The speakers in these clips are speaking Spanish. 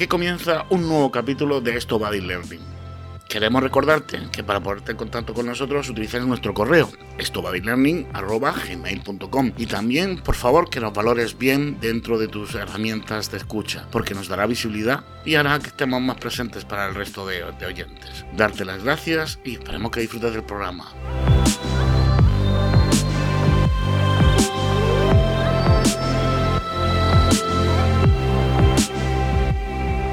Aquí comienza un nuevo capítulo de Esto Body Learning. Queremos recordarte que para ponerte en contacto con nosotros utilices nuestro correo estobodylearning.gmail.com y también, por favor, que nos valores bien dentro de tus herramientas de escucha, porque nos dará visibilidad y hará que estemos más presentes para el resto de, de oyentes. Darte las gracias y esperemos que disfrutes del programa.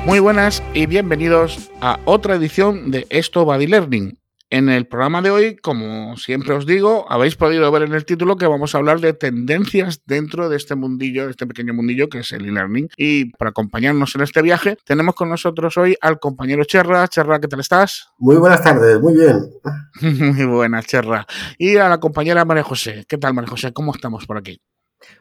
Muy buenas y bienvenidos a otra edición de Esto Body Learning. En el programa de hoy, como siempre os digo, habéis podido ver en el título que vamos a hablar de tendencias dentro de este mundillo, de este pequeño mundillo que es el e-learning. Y para acompañarnos en este viaje, tenemos con nosotros hoy al compañero Cherra. Cherra, ¿qué tal estás? Muy buenas tardes, muy bien. muy buena, Cherra. Y a la compañera María José. ¿Qué tal, María José? ¿Cómo estamos por aquí?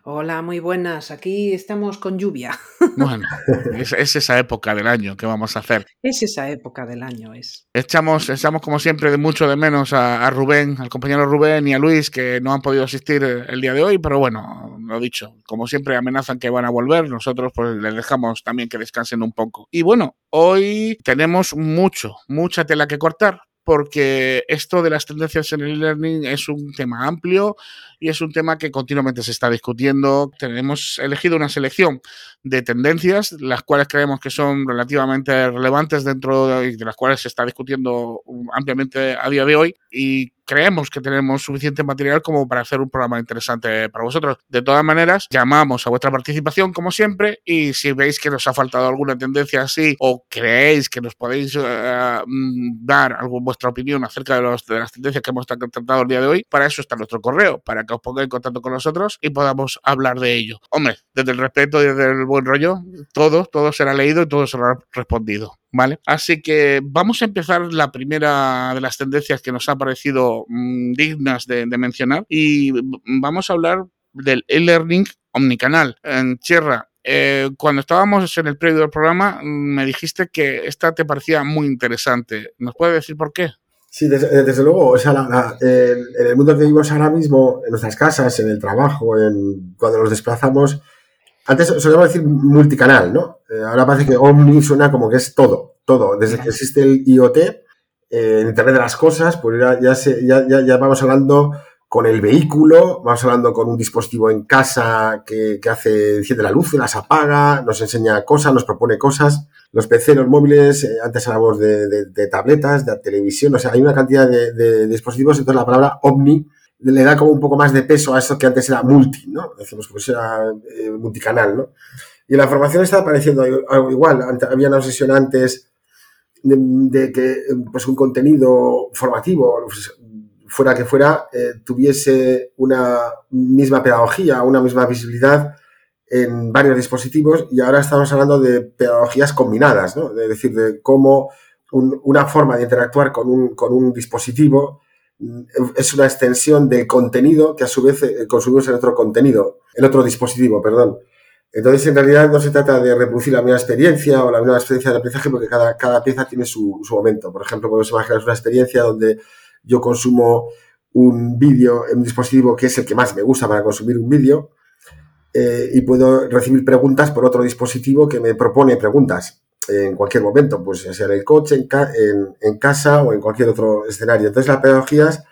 Hola, muy buenas. Aquí estamos con lluvia. Bueno, es, es, esa época del año que vamos a hacer. Es esa época del año, es. Echamos, echamos como siempre de mucho de menos a, a, Rubén, al compañero Rubén y a Luis que no han podido asistir el día de hoy, pero bueno, lo dicho, como siempre amenazan que van a volver, nosotros pues les dejamos también que descansen un poco. Y bueno, hoy tenemos mucho, mucha tela que cortar porque esto de las tendencias en el e-learning es un tema amplio y es un tema que continuamente se está discutiendo. Tenemos elegido una selección de tendencias, las cuales creemos que son relativamente relevantes dentro de, de las cuales se está discutiendo ampliamente a día de hoy creemos que tenemos suficiente material como para hacer un programa interesante para vosotros. De todas maneras, llamamos a vuestra participación como siempre y si veis que nos ha faltado alguna tendencia así o creéis que nos podéis uh, dar algo, vuestra opinión acerca de, de, las tendencias que hemos tratado el día de hoy, para eso está nuestro correo, para que os pongáis en contacto con nosotros y podamos hablar de ello. Hombre, desde el respeto y desde el buen rollo, todo, todo será leído y todo será respondido. ¿Vale? Así que vamos a empezar la primera de las tendencias que nos ha parecido mmm, dignas de, mencionar y vamos a hablar del e-learning omnicanal. En Sierra, eh, cuando estábamos en el previo del programa, me dijiste que esta te parecía muy interesante. ¿Nos puedes decir por qué? Sí, desde, desde luego, o sea, la, en el mundo que vivimos ahora mismo, en nuestras casas, en el trabajo, en, cuando nos desplazamos, antes solíamos decir multicanal, ¿no? Eh, ahora parece que Omni suena como que es todo, todo. Desde que existe el IoT, eh, Internet de las Cosas, pues ya, ya, se, ya, ya, ya, vamos hablando con el vehículo, vamos hablando con un dispositivo en casa que, que hace, enciende la luz, las apaga, nos enseña cosas, nos propone cosas. Los PC, los móviles, eh, antes hablábamos de, de, de, tabletas, de televisión, o sea, hay una cantidad de, de dispositivos, entonces la palabra Omni le da como un poco más de peso a eso que antes era multi, ¿no? Decimos que era eh, multicanal, ¿no? Y la formación está apareciendo algo igual. Había una obsesión antes de, de, que pues un contenido formativo, pues, fuera que fuera, eh, tuviese una misma pedagogía, una misma visibilidad en varios dispositivos y ahora estamos hablando de pedagogías combinadas, ¿no? Es decir, de cómo un, una forma de interactuar con un, con un dispositivo es una extensión del contenido que a su vez eh, consumimos en otro contenido, en otro dispositivo, perdón. Entonces, en realidad no se trata de reproducir la misma experiencia o la misma experiencia de aprendizaje porque cada, cada pieza tiene su, su momento. Por ejemplo, podemos imaginar una experiencia donde yo consumo un vídeo en un dispositivo que es el que más me gusta para consumir un vídeo eh, y puedo recibir preguntas por otro dispositivo que me propone preguntas en cualquier momento, pues sea en el coche, en, ca en, casa o en cualquier otro escenario. Entonces, la pedagogía es,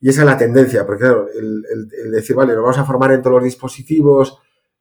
y esa es la tendencia, porque el, decir, vale, nos vamos a formar en todos los dispositivos,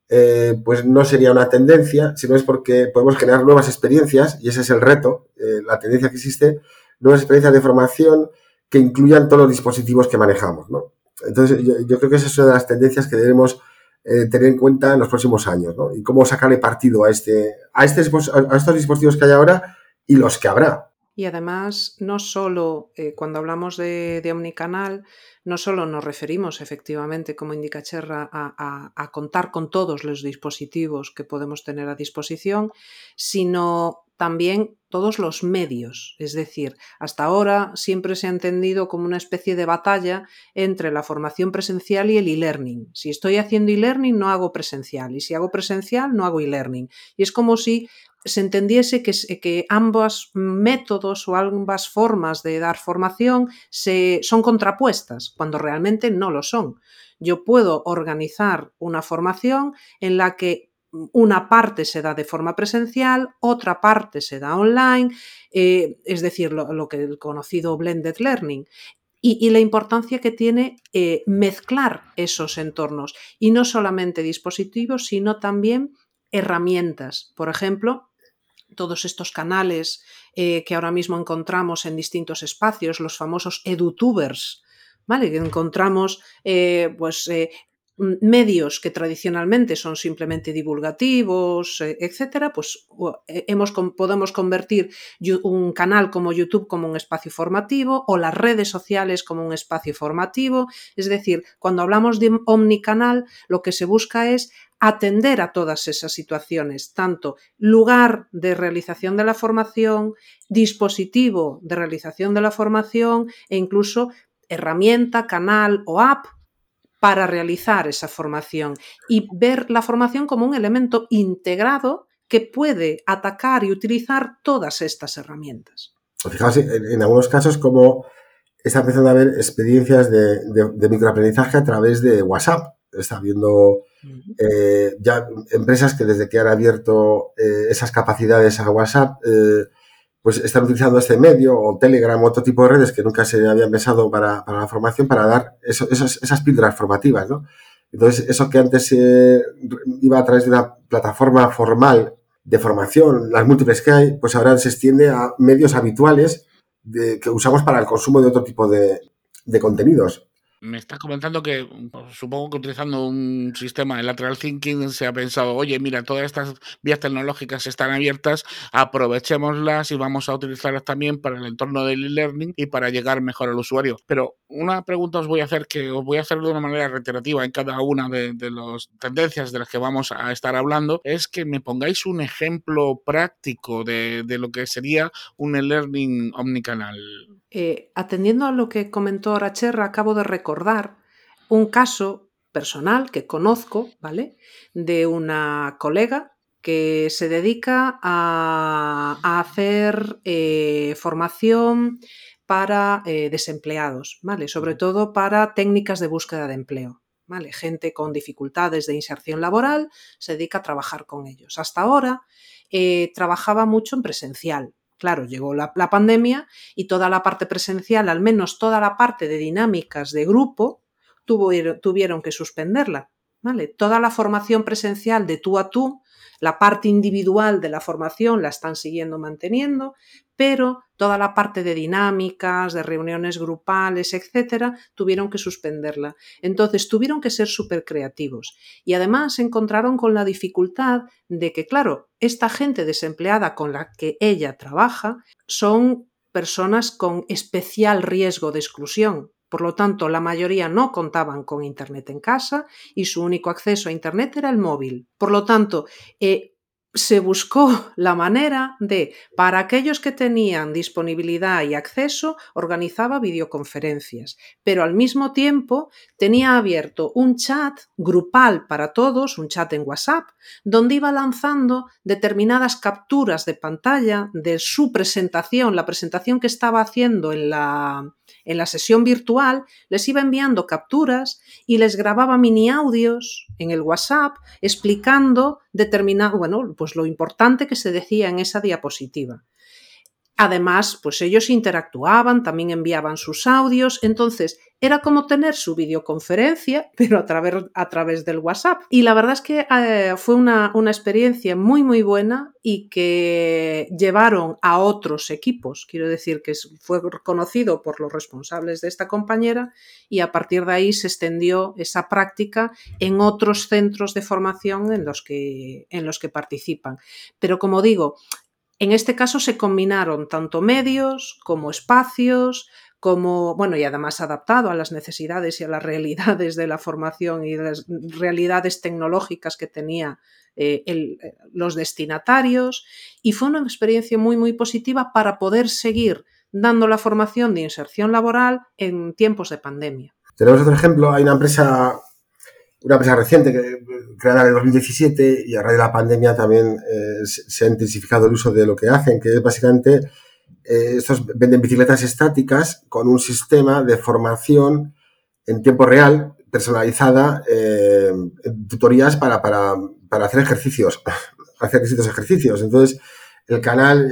eh, pues no sería una tendencia, sino es porque podemos generar nuevas experiencias, y ese es el reto, eh, la tendencia que existe, nuevas experiencias de formación que incluyan todos los dispositivos que manejamos, ¿no? Entonces, yo, yo creo que esa es una de las tendencias que debemos eh, tener en cuenta en los próximos años, ¿no? Y cómo sacarle partido a, este, a, este, estos dispositivos que hay ahora y los que habrá. Y además, no solo eh, cuando hablamos de, de, omnicanal, no solo nos referimos efectivamente, como indica Cherra, a, a, contar con todos los dispositivos que podemos tener a disposición, sino también todos los medios. Es decir, hasta ahora siempre se ha entendido como una especie de batalla entre la formación presencial y el e-learning. Si estoy haciendo e-learning, no hago presencial. Y si hago presencial, no hago e-learning. Y es como si se entendiese que, que, ambos métodos o ambas formas de dar formación se, son contrapuestas, cuando realmente no lo son. Yo puedo organizar una formación en la que una parte se da de forma presencial, otra parte se da online, eh, es decir, lo, que el conocido blended learning. Y, la importancia que tiene eh, mezclar esos entornos y no solamente dispositivos, sino también herramientas. Por ejemplo, todos estos canales eh, que ahora mismo encontramos en distintos espacios, los famosos edutubers, ¿vale? Que encontramos pues, medios que tradicionalmente son simplemente divulgativos, eh, etcétera, pues hemos, podemos convertir un canal como YouTube como un espacio formativo o las redes sociales como un espacio formativo. Es decir, cuando hablamos de omnicanal, lo que se busca es atender a todas esas situaciones, tanto lugar de realización de la formación, dispositivo de realización de la formación e incluso herramienta, canal o app para realizar esa formación y ver la formación como un elemento integrado que puede atacar y utilizar todas estas herramientas. Fijaos en, algunos casos como está empezando a haber experiencias de, microaprendizaje a través de WhatsApp. Está habiendo eh, ya empresas que desde que han abierto eh, esas capacidades a WhatsApp eh, pues están utilizando este medio o Telegram o otro tipo de redes que nunca se habían pensado para, la formación para dar esas píldoras formativas, ¿no? Entonces, eso que antes iba a través de una plataforma formal de formación, las múltiples que hay, pues ahora se extiende a medios habituales que usamos para el consumo de otro tipo de, de contenidos. Me está comentando que pues, supongo que utilizando un sistema de lateral thinking se ha pensado, oye, mira, todas estas vías tecnológicas están abiertas, aprovechémoslas y vamos a utilizarlas también para el entorno del e-learning y para llegar mejor al usuario. Pero una pregunta os voy a hacer que os voy a hacer de una manera reiterativa en cada una de, las tendencias de las que vamos a estar hablando, es que me pongáis un ejemplo práctico de lo que sería un e-learning omnicanal. Eh, atendiendo a lo que comentó Aracherra, acabo de recordar un caso personal que conozco, ¿vale? De una colega que se dedica a, hacer eh, formación para eh, desempleados, ¿vale? Sobre todo para técnicas de búsqueda de empleo. ¿Vale? Gente con dificultades de inserción laboral se dedica a trabajar con ellos. Hasta ahora trabajaba mucho en presencial, Claro, llegó la, pandemia y toda la parte presencial, al menos toda la parte de dinámicas de grupo, tuvieron que suspenderla. ¿vale? Toda la formación presencial de tú a tú la parte individual de la formación la están siguiendo manteniendo, pero toda la parte de dinámicas, de reuniones grupales, etcétera, tuvieron que suspenderla. Entonces tuvieron que ser súper creativos. Y además se encontraron con la dificultad de que, claro, esta gente desempleada con la que ella trabaja son personas con especial riesgo de exclusión, por lo tanto, la mayoría no contaban con Internet en casa y su único acceso a Internet era el móvil. Por lo tanto, eh, se buscó la manera de, para aquellos que tenían disponibilidad y acceso, organizaba videoconferencias, pero al mismo tiempo tenía abierto un chat grupal para todos, un chat en WhatsApp, donde iba lanzando determinadas capturas de pantalla de su presentación, la presentación que estaba haciendo en la, en la sesión virtual, les iba enviando capturas y les grababa mini audios en el WhatsApp explicando determinado, bueno, pues lo importante que se decía en esa diapositiva. Además, pues ellos interactuaban, también enviaban sus audios, entonces era como tener su videoconferencia, pero a través, a través del WhatsApp. Y la verdad es que eh, fue una, experiencia muy, muy buena y que llevaron a otros equipos. Quiero decir que fue conocido por los responsables de esta compañera y a partir de ahí se extendió esa práctica en otros centros de formación en los que, en los que participan. Pero como digo, en este caso se combinaron tanto medios como espacios, como, bueno, y además adaptado a las necesidades y a las realidades de la formación y las realidades tecnológicas que tenía eh, eh, los destinatarios. Y fue una experiencia muy, muy positiva para poder seguir dando la formación de inserción laboral en tiempos de pandemia. Tenemos otro ejemplo, hay una empresa una empresa reciente que creada en el 2017 y a raíz de la pandemia también eh, se ha intensificado el uso de lo que hacen, que es básicamente eh, estos venden bicicletas estáticas con un sistema de formación en tiempo real personalizada, eh, tutorías para, para, para hacer ejercicios, hacer distintos ejercicios. Entonces, el canal,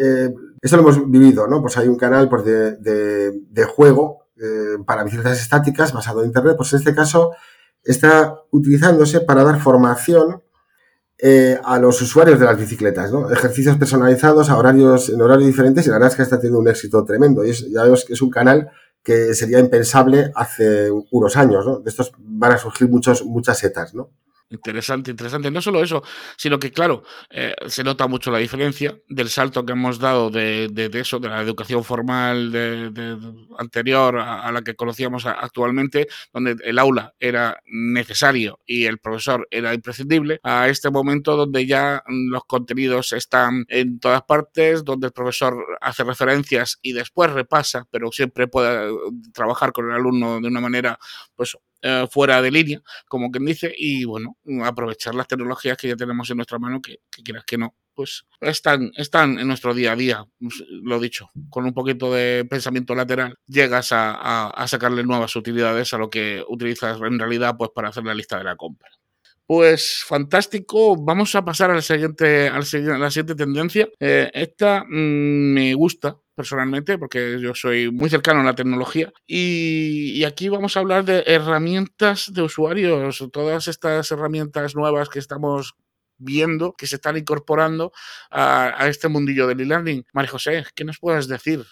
eso lo hemos vivido, ¿no? Pues hay un canal pues, de, juego eh, para bicicletas estáticas basado en Internet. Pues en este caso está utilizándose para dar formación eh, a los usuarios de las bicicletas, ¿no? Ejercicios personalizados a horarios, en horarios diferentes y la verdad es que está teniendo un éxito tremendo. Y ya vemos que es un canal que sería impensable hace unos años, ¿no? De estos van a surgir muchos, muchas setas, ¿no? Interesante, interesante. No solo eso, sino que, claro, eh, se nota mucho la diferencia del salto que hemos dado de, eso, de la educación formal de, anterior a, la que conocíamos actualmente, donde el aula era necesario y el profesor era imprescindible, a este momento donde ya los contenidos están en todas partes, donde el profesor hace referencias y después repasa, pero siempre puede trabajar con el alumno de una manera, pues, eh, fuera de línea, como quien dice, y bueno, aprovechar las tecnologías que ya tenemos en nuestra mano, que, quieras que no, pues están, están en nuestro día a día, pues, lo dicho, con un poquito de pensamiento lateral, llegas a, sacarle nuevas utilidades a lo que utilizas en realidad pues para hacer la lista de la compra. Pues fantástico, vamos a pasar al siguiente, al, a la siguiente tendencia. Eh, esta mm, me gusta personalmente, porque yo soy muy cercano a la tecnología. Y, aquí vamos a hablar de herramientas de usuarios, todas estas herramientas nuevas que estamos viendo, que se están incorporando a, a este mundillo del e-learning. María José, ¿qué nos puedes decir?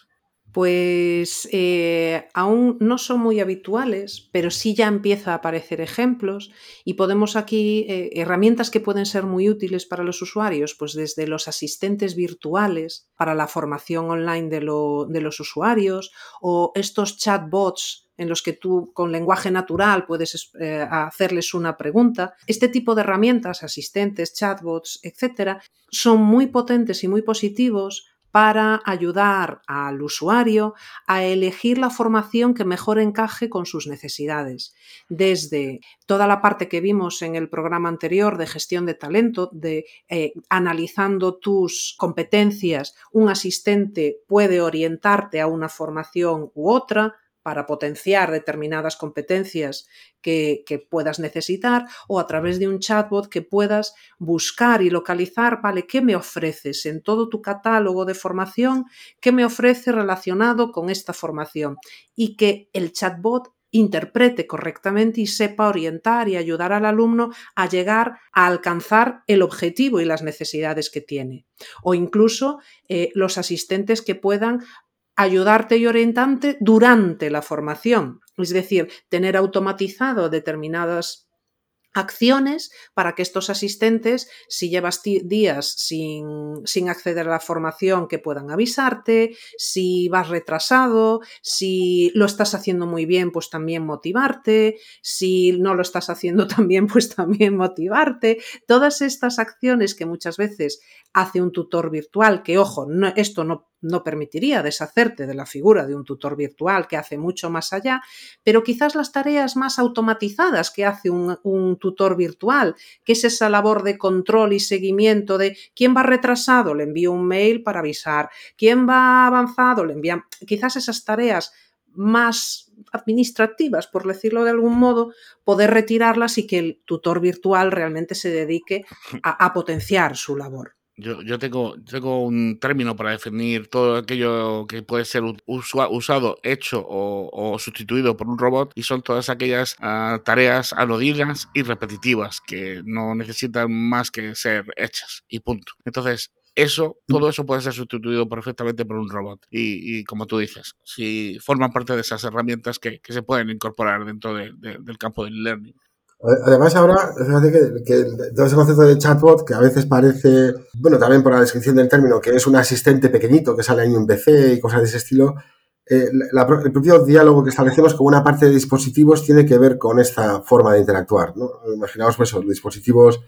Pues eh, aún no son muy habituales, pero sí ya empieza a aparecer ejemplos y podemos aquí eh, herramientas que pueden ser muy útiles para los usuarios, pues desde los asistentes virtuales para la formación online de, los usuarios o estos chatbots en los que tú con lenguaje natural puedes eh, hacerles una pregunta. Este tipo de herramientas, asistentes, chatbots, etcétera, son muy potentes y muy positivos para ayudar al usuario a elegir la formación que mejor encaje con sus necesidades. Desde toda la parte que vimos en el programa anterior de gestión de talento, de eh, analizando tus competencias, un asistente puede orientarte a una formación u otra, para potenciar determinadas competencias que, puedas necesitar o a través de un chatbot que puedas buscar y localizar, vale, ¿qué me ofreces en todo tu catálogo de formación? ¿Qué me ofrece relacionado con esta formación? Y que el chatbot interprete correctamente y sepa orientar y ayudar al alumno a llegar a alcanzar el objetivo y las necesidades que tiene. O incluso eh, los asistentes que puedan ayudarte y orientarte durante la formación, es decir, tener automatizado determinadas acciones para que estos asistentes, si llevas días sin, sin, acceder a la formación, que puedan avisarte, si vas retrasado, si lo estás haciendo muy bien, pues también motivarte, si no lo estás haciendo tan bien, pues también motivarte. Todas estas acciones que muchas veces hace un tutor virtual, que ojo, esto no no permitiría deshacerte de la figura de un tutor virtual que hace mucho más allá, pero quizás las tareas más automatizadas que hace un, tutor virtual, que es esa labor de control y seguimiento de quién va retrasado, le envío un mail para avisar, quién va avanzado, le envían quizás esas tareas más administrativas, por decirlo de algún modo, poder retirarlas y que el tutor virtual realmente se dedique a potenciar su labor. Yo, tengo, tengo un término para definir todo aquello que puede ser usado, hecho o, sustituido por un robot y son todas aquellas ah, tareas anodinas y repetitivas que no necesitan más que ser hechas y punto. Entonces, eso, todo eso puede ser sustituido perfectamente por un robot. Y, como tú dices, si forman parte de esas herramientas que, se pueden incorporar dentro del campo del learning. Además, ahora, fíjate que, todo ese concepto de chatbot, que a veces parece, bueno, también por la descripción del término, que es un asistente pequeñito que sale en un PC y cosas de ese estilo, eh, el propio diálogo que establecemos con una parte de dispositivos tiene que ver con esta forma de interactuar. ¿no? Imaginaos pues, los dispositivos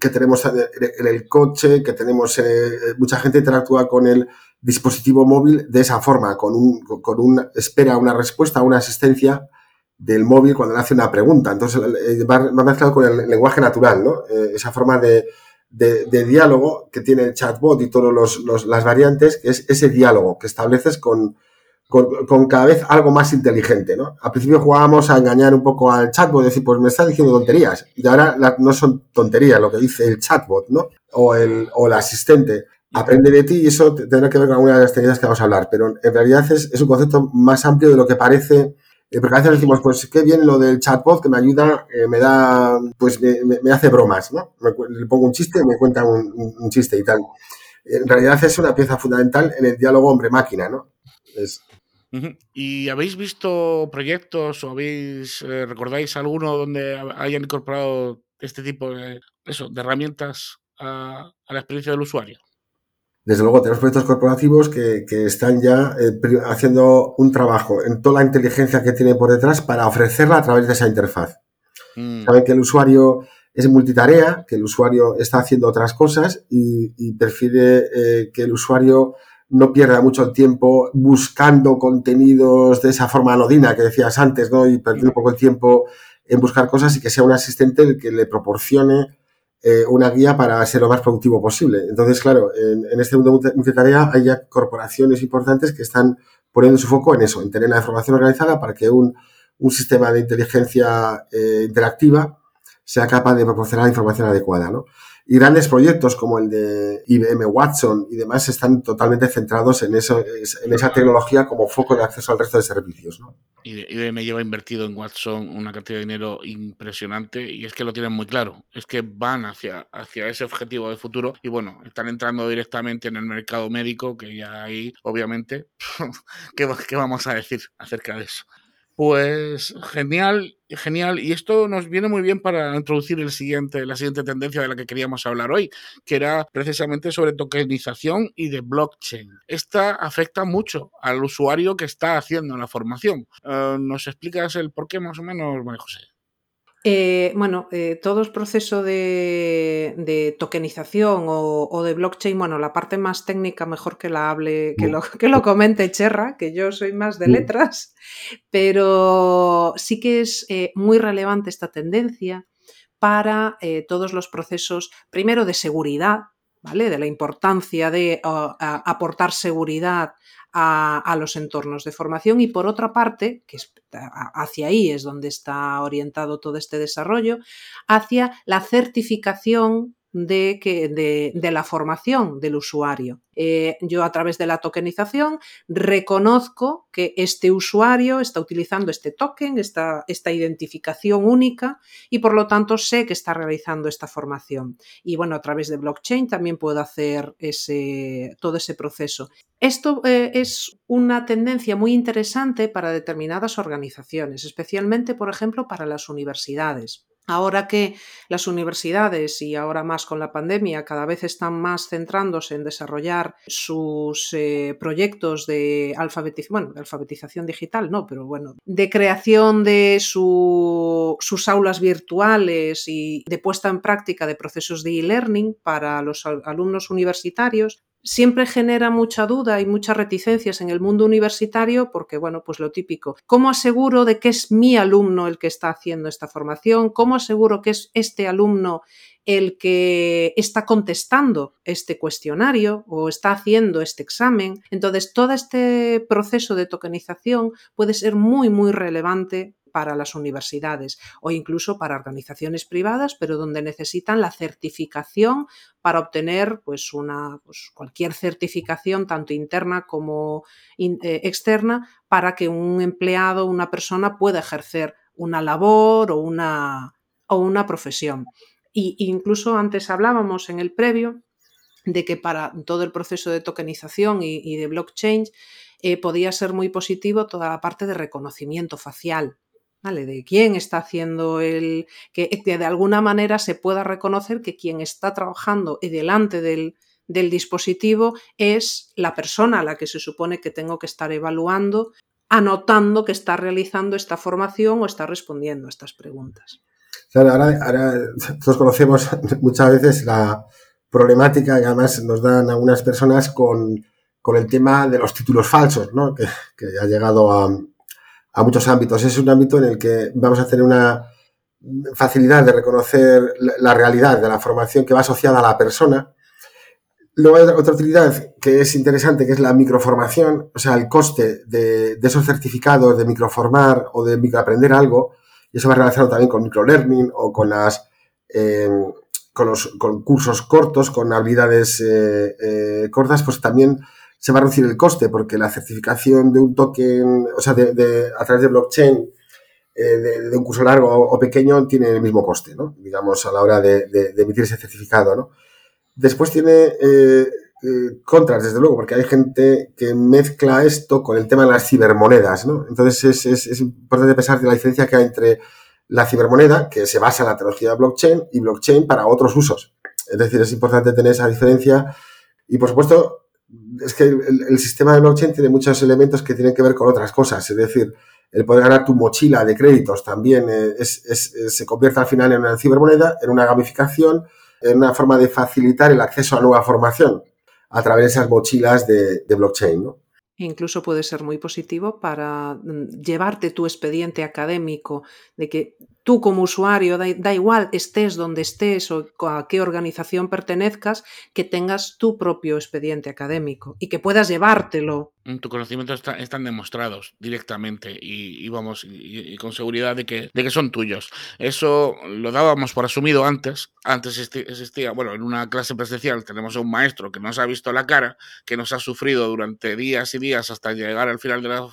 que tenemos en el coche, que tenemos, eh, mucha gente interactúa con el dispositivo móvil de esa forma, con un, con un espera una respuesta, una asistencia del móvil cuando le hace una pregunta. Entonces eh, va, mezclado con el lenguaje natural, ¿no? Eh, esa forma de, diálogo que tiene el chatbot y todas las variantes, que es ese diálogo que estableces con, con, cada vez algo más inteligente, ¿no? Al principio jugábamos a engañar un poco al chatbot, decir, pues me está diciendo tonterías. Y ahora no son tonterías lo que dice el chatbot, ¿no? O el, o asistente. Aprende de ti y eso tendrá que ver con algunas de las técnicas que vamos a hablar. Pero en realidad es, es un concepto más amplio de lo que parece eh, porque a veces decimos, pues qué bien lo del chatbot que me ayuda, eh, me da, pues me, hace bromas, ¿no? le pongo un chiste me cuenta un, chiste y tal. En realidad es una pieza fundamental en el diálogo hombre-máquina, ¿no? ¿Y habéis visto proyectos o habéis eh, recordáis alguno donde hayan incorporado este tipo de, eso, de herramientas a, la experiencia del usuario? Desde luego, tenemos proyectos corporativos que, están ya eh, haciendo un trabajo en toda la inteligencia que tiene por detrás para ofrecerla a través de esa interfaz. Mm. Saben que el usuario es multitarea, que el usuario está haciendo otras cosas y, prefiere eh, que el usuario no pierda mucho tiempo buscando contenidos de esa forma anodina que decías antes, ¿no? Y perder un poco el tiempo en buscar cosas y que sea un asistente el que le proporcione eh, una guía para ser lo más productivo posible. Entonces, claro, en, este mundo multitarea hay ya corporaciones importantes que están poniendo su foco en eso, en tener la información organizada para que un, un sistema de inteligencia eh, interactiva sea capaz de proporcionar la información adecuada, ¿no? Y grandes proyectos como el de IBM Watson y demás están totalmente centrados en, eso, en esa tecnología como foco de acceso al resto de servicios. IBM lleva invertido en Watson una cantidad de dinero impresionante y es que lo tienen muy claro. Es que van hacia, hacia ese objetivo de futuro y bueno, están entrando directamente en el mercado médico, que ya ahí, obviamente, ¿qué, qué vamos a decir acerca de eso? Pues genial, genial. Y esto nos viene muy bien para introducir el siguiente, la siguiente tendencia de la que queríamos hablar hoy, que era precisamente sobre tokenización y de blockchain. Esta afecta mucho al usuario que está haciendo la formación. Eh, ¿Nos explicas el por qué más o menos, María José? Eh, bueno, eh, todo el proceso de, tokenización o, de blockchain, bueno, la parte más técnica mejor que la hable, que lo, que lo comente Cherra, que yo soy más de letras, pero sí que es eh, muy relevante esta tendencia para todos los procesos, primero de seguridad, ¿vale? De la importancia de aportar seguridad a, los entornos de formación y por otra parte, que hacia ahí es donde está orientado todo este desarrollo, hacia la certificación de, que, de, la formación del usuario. Eh, yo a través de la tokenización reconozco que este usuario está utilizando este token, esta, esta identificación única y por lo tanto sé que está realizando esta formación. Y bueno, a través de blockchain también puedo hacer ese, todo ese proceso. Esto eh, es una tendencia muy interesante para determinadas organizaciones, especialmente, por ejemplo, para las universidades. Ahora que las universidades y ahora más con la pandemia cada vez están más centrándose en desarrollar sus eh, proyectos de, alfabetización, de digital, no, pero bueno, de creación de sus aulas virtuales y de puesta en práctica de procesos de e-learning para los alumnos universitarios, siempre genera mucha duda y muchas reticencias en el mundo universitario porque, bueno, pues lo típico. ¿Cómo aseguro de que es mi alumno el que está haciendo esta formación? ¿Cómo aseguro que es este alumno el que está contestando este cuestionario o está haciendo este examen? Entonces, todo este proceso de tokenización puede ser muy, muy relevante para las universidades o incluso para organizaciones privadas, pero donde necesitan la certificación para obtener pues una pues, cualquier certificación tanto interna como eh, externa para que un empleado, una persona pueda ejercer una labor o una, o una profesión. Y incluso antes hablábamos en el previo de que para todo el proceso de tokenización y, de blockchain eh, podía ser muy positivo toda la parte de reconocimiento facial. De quién está haciendo el. Que, de alguna manera se pueda reconocer que quien está trabajando delante del, del dispositivo es la persona a la que se supone que tengo que estar evaluando, anotando que está realizando esta formación o está respondiendo a estas preguntas. Claro, ahora, ahora todos conocemos muchas veces la problemática que además nos dan algunas personas con, con el tema de los títulos falsos, ¿no? que, que ha llegado a, a muchos ámbitos. Es un ámbito en el que vamos a tener una facilidad de reconocer la realidad de la formación que va asociada a la persona. Luego hay otra utilidad que es interesante, que es la microformación, o sea, el coste de, esos certificados de microformar o de microaprender algo, y eso va relacionado también con microlearning o con las em, con los con cursos cortos, con habilidades eh, eh, cortas, pues también se va a reducir el coste, porque la certificación de un token, o sea, de, a través de blockchain, eh, de, un curso largo o, pequeño, tiene el mismo coste, ¿no? Digamos, a la hora de, emitir ese certificado, ¿no? Después tiene eh, eh, contras, desde luego, porque hay gente que mezcla esto con el tema de las cibermonedas, ¿no? Entonces es, es, importante pensar de la diferencia que hay entre la cibermoneda, que se basa en la tecnología de blockchain, y blockchain para otros usos. Es decir, es importante tener esa diferencia. Y por supuesto, es que el, sistema de blockchain tiene muchos elementos que tienen que ver con otras cosas. Es decir, el poder ganar tu mochila de créditos también eh, se convierte al final en una cibermoneda, en una gamificación, en una forma de facilitar el acceso a nueva formación a través de esas mochilas de, de blockchain. ¿no? Incluso puede ser muy positivo para mm, llevarte tu expediente académico de que tú como usuario, da, igual estés donde estés o a qué organización pertenezcas, que tengas tu propio expediente académico y que puedas llevártelo Mm, tu conocimiento están demostrados directamente y, vamos y, con seguridad de que, de que son tuyos. Eso lo dábamos por asumido antes. Antes existía, bueno, en una clase presencial tenemos a un maestro que nos ha visto la cara, que nos ha sufrido durante días y días hasta llegar al final de la,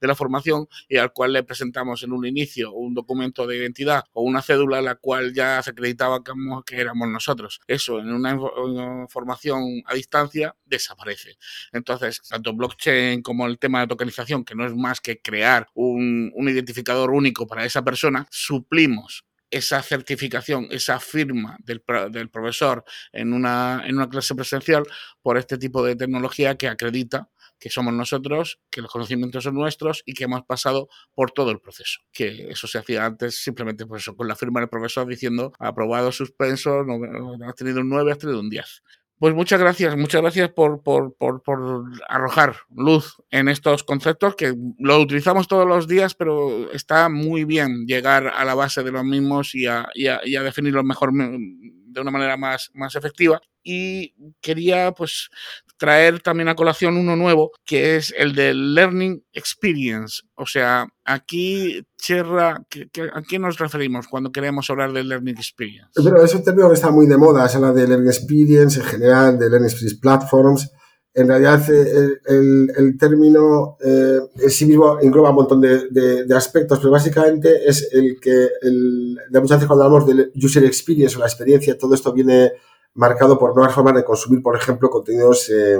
de la formación y al cual le presentamos en un inicio un documento de identidad o una cédula la cual ya se acreditaba que, éramos nosotros. Eso en una, una formación a distancia desaparece. Entonces, tanto blockchain como el tema de tokenización, que no es más que crear un, identificador único para esa persona, suplimos esa certificación, esa firma del, profesor en una, en una clase presencial por este tipo de tecnología que acredita que somos nosotros, que los conocimientos son nuestros y que hemos pasado por todo el proceso. Que eso se hacía antes simplemente por eso, con la firma del profesor diciendo aprobado, suspenso, no, has tenido un 9, has tenido un 10. Pues muchas gracias, muchas gracias por, por, por, por, arrojar luz en estos conceptos que lo utilizamos todos los días, pero está muy bien llegar a la base de los mismos y a, y a, definirlos mejor de una manera más, más efectiva. Y quería pues traer también a colación uno nuevo, que es el de Learning Experience. O sea, aquí, Cherra, ¿a qué nos referimos cuando queremos hablar de Learning Experience? Pero es un término que está muy de moda, se habla de Learning Experience en general, de Learning Experience Platforms. En realidad, eh, el, término eh, en sí mismo engloba un montón de, aspectos, pero básicamente es el que, el, de muchas veces cuando hablamos de User Experience o la experiencia, todo esto viene marcado por nuevas formas de consumir, por ejemplo, contenidos eh,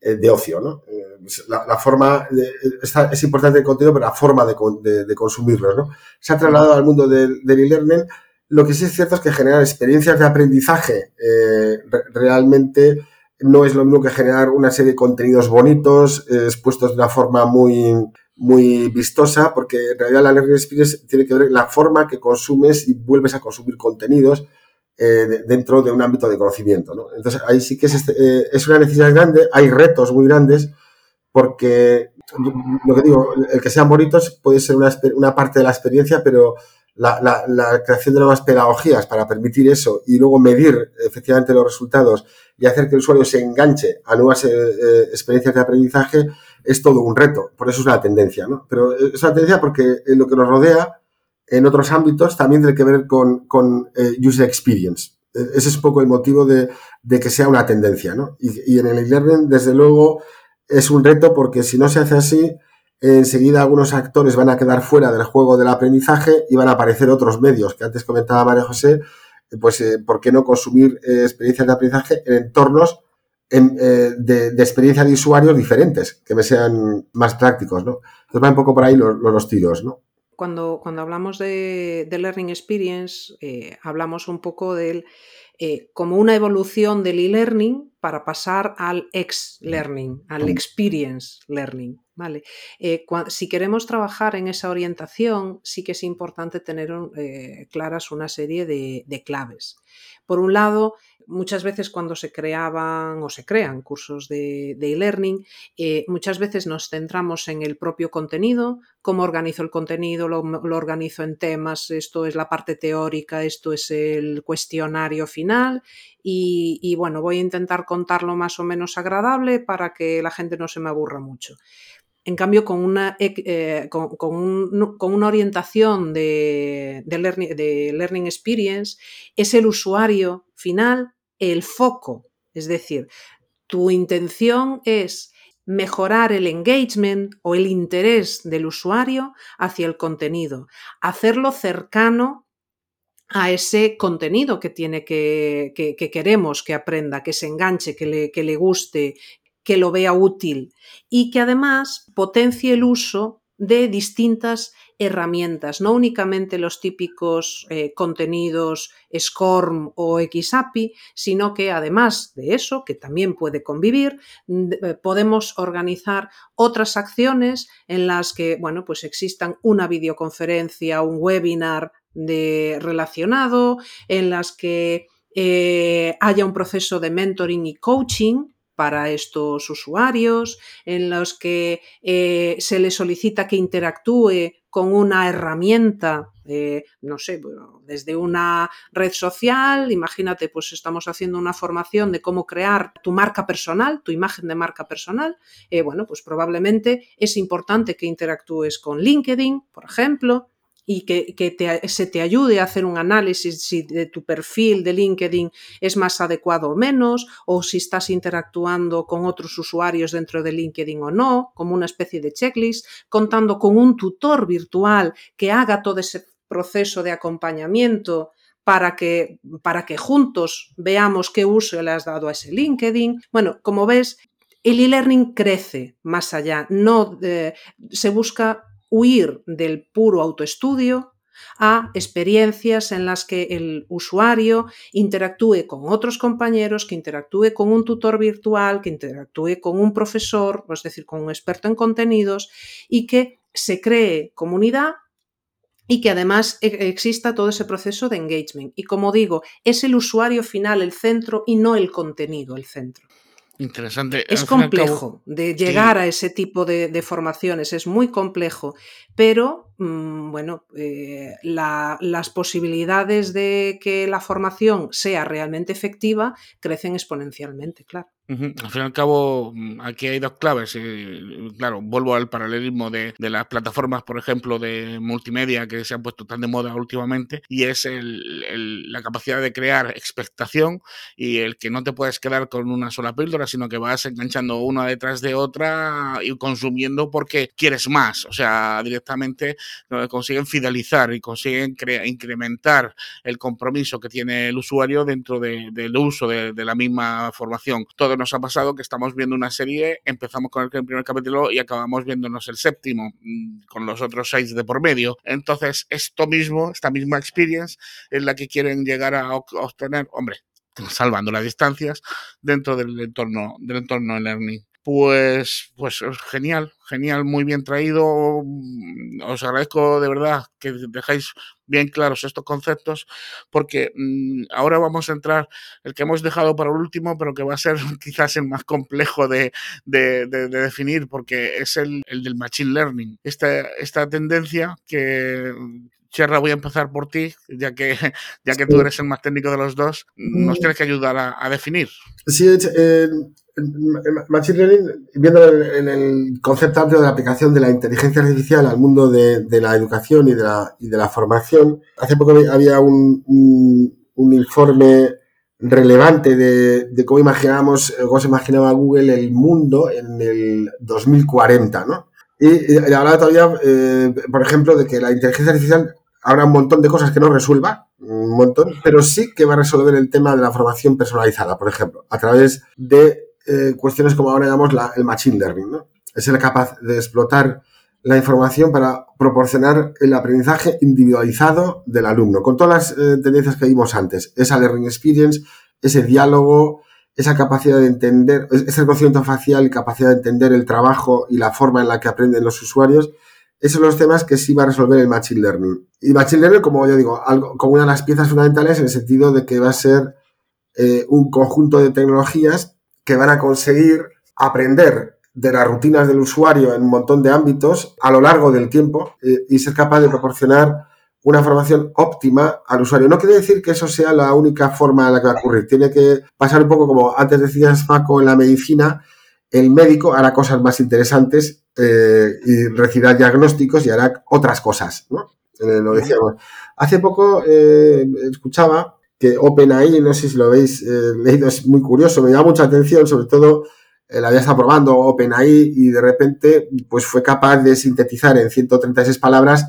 eh, de ocio. ¿no? Eh, la, forma es importante el contenido, pero la forma de, de, consumirlos. ¿no? Se ha trasladado al mundo del, e-learning. Lo que sí es cierto es que generar experiencias de aprendizaje realmente no es lo mismo que generar una serie de contenidos bonitos, expuestos de una forma muy, muy vistosa, porque en realidad la learning experience tiene que ver la forma que consumes y vuelves a consumir contenidos eh, dentro de un ámbito de conocimiento. ¿no? Entonces, ahí sí que es, este, eh, es una necesidad grande, hay retos muy grandes, porque lo que digo, el que sean bonitos puede ser una, una parte de la experiencia, pero la, la, creación de nuevas pedagogías para permitir eso y luego medir efectivamente los resultados y hacer que el usuario se enganche a nuevas eh, experiencias de aprendizaje es todo un reto. Por eso es una tendencia, ¿no? Pero es una tendencia porque lo que nos rodea en otros ámbitos también tiene que ver con, con eh, user experience. E, ese es un poco el motivo de, de que sea una tendencia, ¿no? Y, y en el e-learning, desde luego, es un reto porque si no se hace así, enseguida algunos actores van a quedar fuera del juego del aprendizaje y van a aparecer otros medios, que antes comentaba María José, pues eh, ¿por qué no consumir eh, experiencias de aprendizaje en entornos de, de, experiencia de usuarios diferentes, que me sean más prácticos, ¿no? Entonces va un poco por ahí los, los tiros, ¿no? Cuando, cuando hablamos de, Learning Experience, eh, hablamos un poco del, eh, como una evolución del e-learning para pasar al ex-learning, al experience learning. ¿vale? Eh, si queremos trabajar en esa orientación, sí que es importante tener claras una serie de, claves. Por un lado, muchas veces cuando se creaban o se crean cursos de e-learning, eh, muchas veces nos centramos en el propio contenido, cómo organizo el contenido, lo, organizo en temas, esto es la parte teórica, esto es el cuestionario final y, bueno, voy a intentar contarlo más o menos agradable para que la gente no se me aburra mucho. En cambio, con una, eh, con, una orientación de, de Learning Experience, es el usuario final el foco. Es decir, tu intención es mejorar el engagement o el interés del usuario hacia el contenido, hacerlo cercano a ese contenido que tiene que, que, queremos que aprenda, que se enganche, que le, que le guste, que lo vea útil y que además potencie el uso de distintas herramientas, no únicamente los típicos eh, contenidos SCORM o XAPI, sino que además de eso, que también puede convivir, eh, podemos organizar otras acciones en las que, bueno, pues existan una videoconferencia, un webinar de relacionado, en las que eh, haya un proceso de mentoring y coaching para estos usuarios, en los que eh, se le solicita que interactúe con una herramienta, no sé, desde una red social, imagínate, pues estamos haciendo una formación de cómo crear tu marca personal, tu imagen de marca personal, eh, bueno, pues probablemente es importante que interactúes con LinkedIn, por ejemplo, y que, se te ayude a hacer un análisis si de tu perfil de LinkedIn es más adecuado o menos, o si estás interactuando con otros usuarios dentro de LinkedIn o no, como una especie de checklist, contando con un tutor virtual que haga todo ese proceso de acompañamiento para que, para que juntos veamos qué uso le has dado a ese LinkedIn. Bueno, como ves, el e-learning crece más allá, no eh, se busca huir del puro autoestudio a experiencias en las que el usuario interactúe con otros compañeros, que interactúe con un tutor virtual, que interactúe con un profesor, es decir, con un experto en contenidos, y que se cree comunidad y que además e-, exista todo ese proceso de engagement. Y como digo, es el usuario final el centro y no el contenido el centro. Interesante. Es complejo de llegar a ese tipo de, formaciones, es muy complejo, pero mm, bueno, eh, las posibilidades de que la formación sea realmente efectiva crecen exponencialmente, claro. Al fin y al cabo, mm, aquí hay dos claves. Eh, claro, vuelvo al paralelismo de, las plataformas, por ejemplo, de multimedia que se han puesto tan de moda últimamente, y es la capacidad de crear expectación y el que no te puedes quedar con una sola píldora, sino que vas enganchando una detrás de otra y consumiendo porque quieres más. O sea, directamente eh, consiguen fidelizar y consiguen incrementar el compromiso que tiene el usuario dentro del uso de, de la misma formación. Todo nos ha pasado que estamos viendo una serie, empezamos con el primer capítulo y acabamos viéndonos el séptimo, mm, con los otros seis de por medio. Entonces, esto mismo, esta misma experience, es la que quieren llegar a obtener, hombre, salvando las distancias, dentro del entorno, del entorno learning pues, pues genial, genial, muy bien traído. Mm, os agradezco de verdad que dejáis bien claros estos conceptos, porque mm, ahora vamos a entrar el que hemos dejado para el último, pero que va a ser quizás el más complejo de, definir, porque es el, del Machine Learning. Esta, esta tendencia que, Cherra, voy a empezar por ti, ya que, ya que tú eres el más técnico de los dos, nos mm. tienes que ayudar a, definir. Sí, eh, Machine Learning, viendo en el concepto amplio de la aplicación de la inteligencia artificial al mundo de, la educación y de la, y de la, formación, hace poco había un, un, informe relevante de, cómo imaginábamos, cómo se imaginaba Google el mundo en el 2040, ¿no? Y, hablaba todavía, eh, por ejemplo, de que la inteligencia artificial habrá un montón de cosas que no resuelva, un montón, pero sí que va a resolver el tema de la formación personalizada, por ejemplo, a través de eh, cuestiones como ahora llamamos la, el machine learning, ¿no? Es ser capaz de explotar la información para proporcionar el aprendizaje individualizado del alumno, con todas las eh, tendencias que vimos antes, esa learning experience, ese diálogo, esa capacidad de entender, ese reconocimiento facial y capacidad de entender el trabajo y la forma en la que aprenden los usuarios, esos son los temas que sí va a resolver el Machine Learning. Y Machine Learning, como yo digo, algo, como una de las piezas fundamentales en el sentido de que va a ser eh, un conjunto de tecnologías que van a conseguir aprender de las rutinas del usuario en un montón de ámbitos a lo largo del tiempo eh, y ser capaz de proporcionar una formación óptima al usuario. No quiere decir que eso sea la única forma en la que va a ocurrir. Tiene que pasar un poco como antes decías, Paco, en la medicina, el médico hará cosas más interesantes eh, y recibirá diagnósticos y hará otras cosas, ¿no? Eh, lo decíamos. Hace poco eh, escuchaba que OpenAI, no sé si lo habéis leído, es muy curioso, me llama mucha atención, sobre todo la había estado probando OpenAI y de repente pues fue capaz de sintetizar en 136 palabras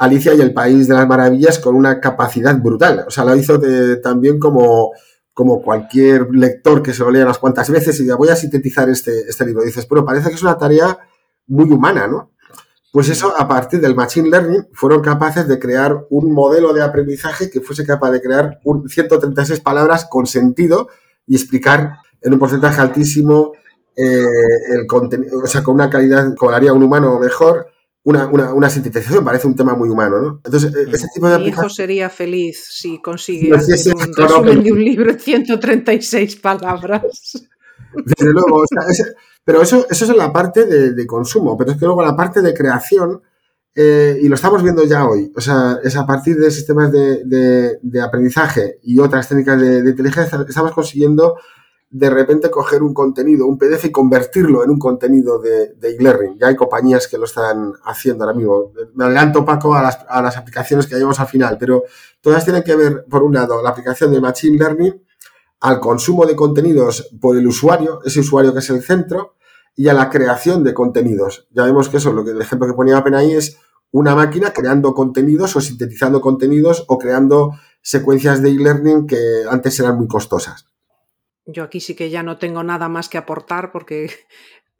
Alicia y el País de las Maravillas con una capacidad brutal. O sea, lo hizo también como, como cualquier lector que se lo lea unas cuantas veces y ya voy a sintetizar este, este libro. dices, pero parece que es una tarea muy humana, ¿no? Pues eso, a partir del Machine Learning, fueron capaces de crear un modelo de aprendizaje que fuese capaz de crear un 136 palabras con sentido y explicar en un porcentaje altísimo eh, el contenido, o sea, con una calidad como haría un humano mejor, una, una, una, sintetización, parece un tema muy humano, ¿no? Entonces, e-, ese tipo de Mi hijo sería feliz si consigue hacer un resumen de un libro en 136 palabras. Desde luego, o sea, pero eso, eso es en la parte de, de, consumo, pero es que luego la parte de creación, eh, y lo estamos viendo ya hoy, o sea, es a partir de sistemas de, de, de aprendizaje y otras técnicas de, inteligencia, estamos consiguiendo de repente coger un contenido, un PDF y convertirlo en un contenido de e-learning. ya hay compañías que lo están haciendo ahora mismo. Me adelanto, Paco, a las, a las aplicaciones que llevamos al final, pero todas tienen que ver, por un lado, la aplicación de Machine Learning al consumo de contenidos por el usuario, ese usuario que es el centro, y a la creación de contenidos. Ya vemos que eso, lo que el ejemplo que ponía Apen ahí es una máquina creando contenidos o sintetizando contenidos o creando secuencias de e-learning que antes eran muy costosas. Yo aquí sí que ya no tengo nada más que aportar porque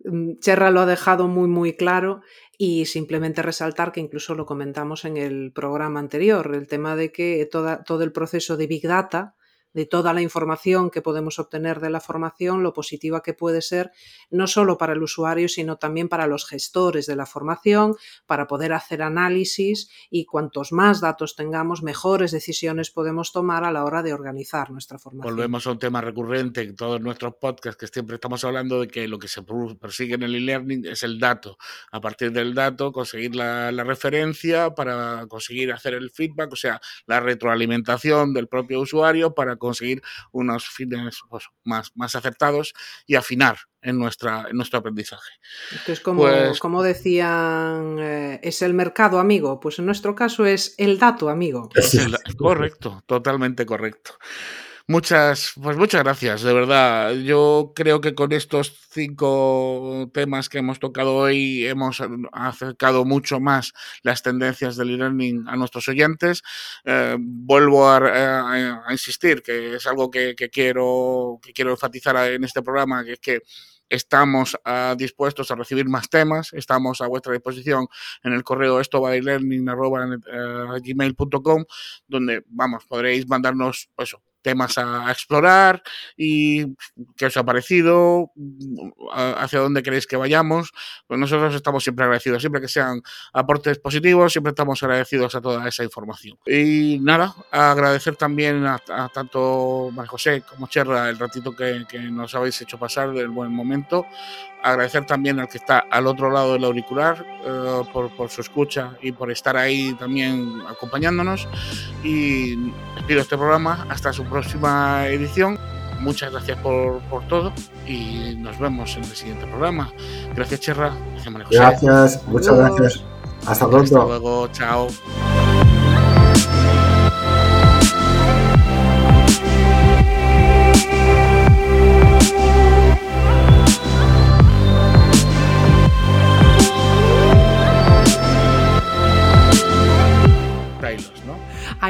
Cherra lo ha dejado muy muy claro y simplemente resaltar que incluso lo comentamos en el programa anterior, el tema de que toda, todo el proceso de Big Data de toda la información que podemos obtener de la formación, lo positiva que puede ser no solo para el usuario, sino también para los gestores de la formación, para poder hacer análisis y cuantos más datos tengamos, mejores decisiones podemos tomar a la hora de organizar nuestra formación. Volvemos a un tema recurrente en todos nuestros podcasts, que siempre estamos hablando de que lo que se persigue en el e-learning es el dato. A partir del dato, conseguir la, la referencia para conseguir hacer el feedback, o sea, la retroalimentación del propio usuario para conseguir unos fines pues, más, más acertados y afinar en, nuestra, en nuestro aprendizaje. Entonces, como, pues, como decían, eh, es el mercado amigo, pues en nuestro caso es el dato amigo. El, correcto, totalmente correcto. Muchas, pues muchas gracias, de verdad. Yo creo que con estos cinco temas que hemos tocado hoy hemos acercado mucho más las tendencias del e-learning a nuestros oyentes. Eh, vuelvo a, insistir que es algo que, que, quiero, que quiero enfatizar en este programa, que es que estamos uh, dispuestos a recibir más temas, estamos a vuestra disposición en el correo esto va gmail.com donde vamos, podréis mandarnos eso, temas a, explorar y qué os ha parecido, hacia dónde queréis que vayamos. Pues nosotros estamos siempre agradecidos, siempre que sean aportes positivos, siempre estamos agradecidos a toda esa información. Y nada, agradecer también a, a tanto María José como Cherra el ratito que, que, nos habéis hecho pasar del buen momento. Agradecer también al que está al otro lado del auricular uh, por, por, su escucha y por estar ahí también acompañándonos. Y despido este programa hasta su próxima edición. Muchas gracias por, por, todo y nos vemos en el siguiente programa. Gracias, Cherra. Gracias, María José. Gracias, muchas gracias. Hasta pronto. Hasta luego, chao.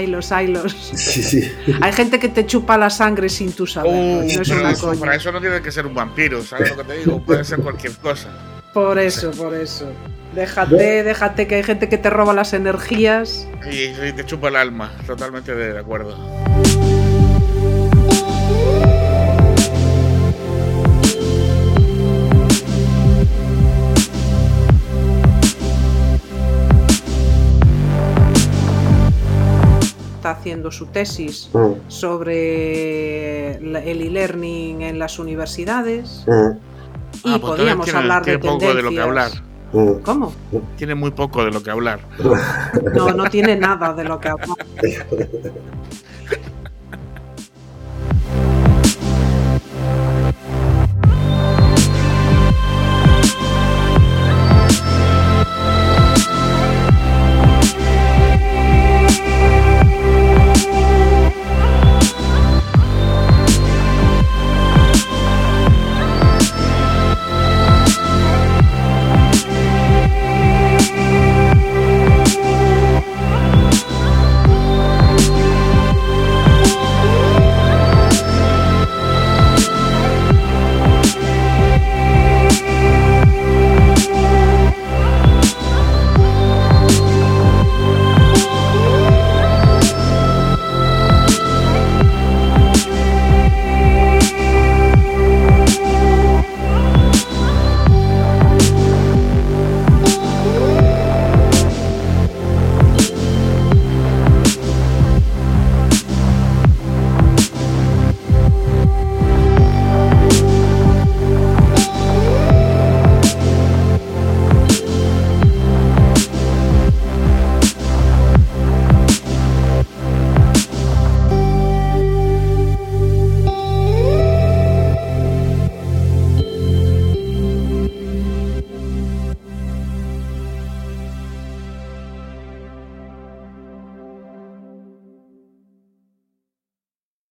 Ailos, ailos. Sí, sí. Hay gente que te chupa la sangre sin. Uh, no es una eso, para eso no tiene que ser un vampiro, ¿sabes lo que te digo? Puede ser cualquier cosa. Por eso, por eso. Déjate, déjate que hay gente que te roba las energías. Y, y te chupa el alma, totalmente de acuerdo. Haciendo su tesis Mm, sobre el e-learning en las universidades mm, y Ah, pues podríamos tiene- hablar de poco de lo que tendencias. hablar. mm. ¿Cómo? Tiene muy poco de lo que hablar. No, no tiene nada de lo que hablar.